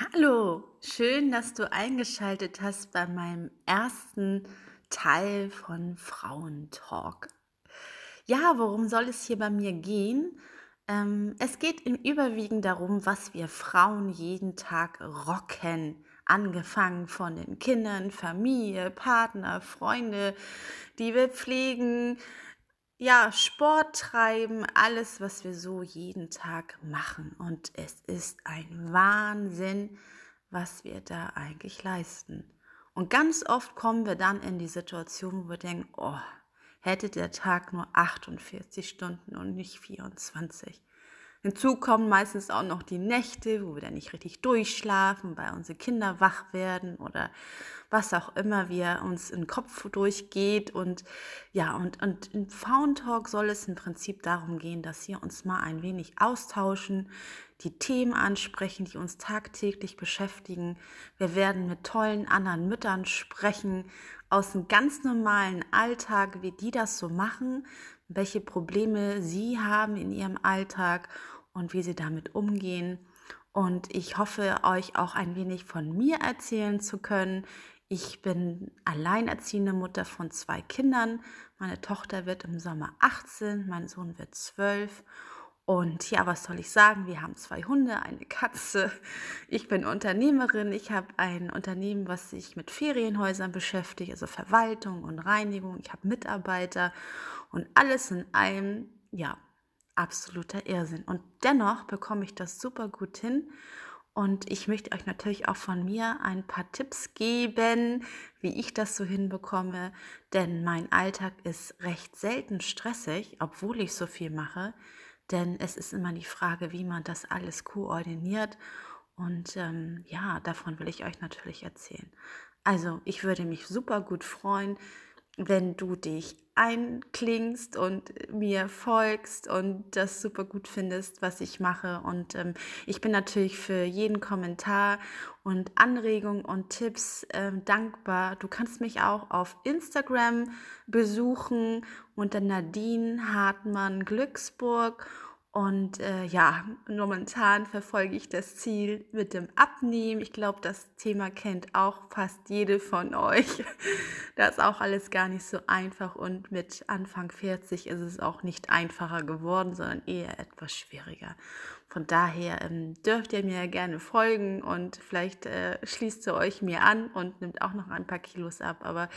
Hallo, schön, dass du eingeschaltet hast bei meinem ersten Teil von Frauentalk. Ja, worum soll es hier bei mir gehen? Ähm, es geht im Überwiegend darum, was wir Frauen jeden Tag rocken. Angefangen von den Kindern, Familie, Partner, Freunde, die wir pflegen, ja, Sport treiben, alles, was wir so jeden Tag machen. Und es ist ein Wahnsinn, was wir da eigentlich leisten. Und ganz oft kommen wir dann in die Situation, wo wir denken, oh, hätte der Tag nur 48 Stunden und nicht 24. Hinzu kommen meistens auch noch die Nächte, wo wir dann nicht richtig durchschlafen, weil unsere Kinder wach werden oder was auch immer wir uns im Kopf durchgeht. Und ja, und, und in Faun Talk soll es im Prinzip darum gehen, dass wir uns mal ein wenig austauschen, die Themen ansprechen, die uns tagtäglich beschäftigen. Wir werden mit tollen anderen Müttern sprechen aus dem ganz normalen Alltag, wie die das so machen, welche Probleme sie haben in ihrem Alltag und wie sie damit umgehen. Und ich hoffe, euch auch ein wenig von mir erzählen zu können. Ich bin alleinerziehende Mutter von zwei Kindern. Meine Tochter wird im Sommer 18, mein Sohn wird 12. Und ja, was soll ich sagen? Wir haben zwei Hunde, eine Katze. Ich bin Unternehmerin. Ich habe ein Unternehmen, was sich mit Ferienhäusern beschäftigt, also Verwaltung und Reinigung. Ich habe Mitarbeiter und alles in einem, ja, absoluter Irrsinn. Und dennoch bekomme ich das super gut hin. Und ich möchte euch natürlich auch von mir ein paar Tipps geben, wie ich das so hinbekomme. Denn mein Alltag ist recht selten stressig, obwohl ich so viel mache. Denn es ist immer die Frage, wie man das alles koordiniert. Und ähm, ja, davon will ich euch natürlich erzählen. Also, ich würde mich super gut freuen, wenn du dich einklingst und mir folgst und das super gut findest, was ich mache. Und ähm, ich bin natürlich für jeden Kommentar und Anregung und Tipps ähm, dankbar. Du kannst mich auch auf Instagram besuchen unter Nadine Hartmann Glücksburg und äh, ja, momentan verfolge ich das Ziel mit dem Abnehmen. Ich glaube, das Thema kennt auch fast jede von euch. Das ist auch alles gar nicht so einfach und mit Anfang 40 ist es auch nicht einfacher geworden, sondern eher etwas schwieriger. Von daher ähm, dürft ihr mir gerne folgen und vielleicht äh, schließt ihr euch mir an und nimmt auch noch ein paar Kilos ab. Aber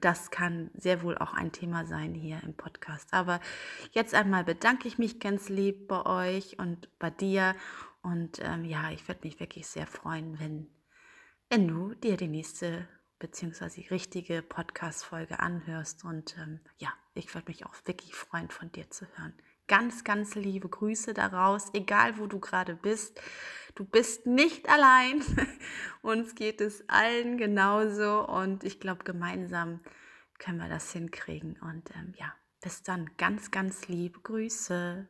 das kann sehr wohl auch ein Thema sein hier im Podcast. Aber jetzt einmal bedanke ich mich ganz bei euch und bei dir. Und ähm, ja, ich würde mich wirklich sehr freuen, wenn, wenn du dir die nächste beziehungsweise die richtige Podcast-Folge anhörst. Und ähm, ja, ich würde mich auch wirklich freuen, von dir zu hören. Ganz, ganz liebe Grüße daraus, egal wo du gerade bist. Du bist nicht allein. Uns geht es allen genauso und ich glaube, gemeinsam können wir das hinkriegen. Und ähm, ja, bis dann. Ganz, ganz liebe Grüße.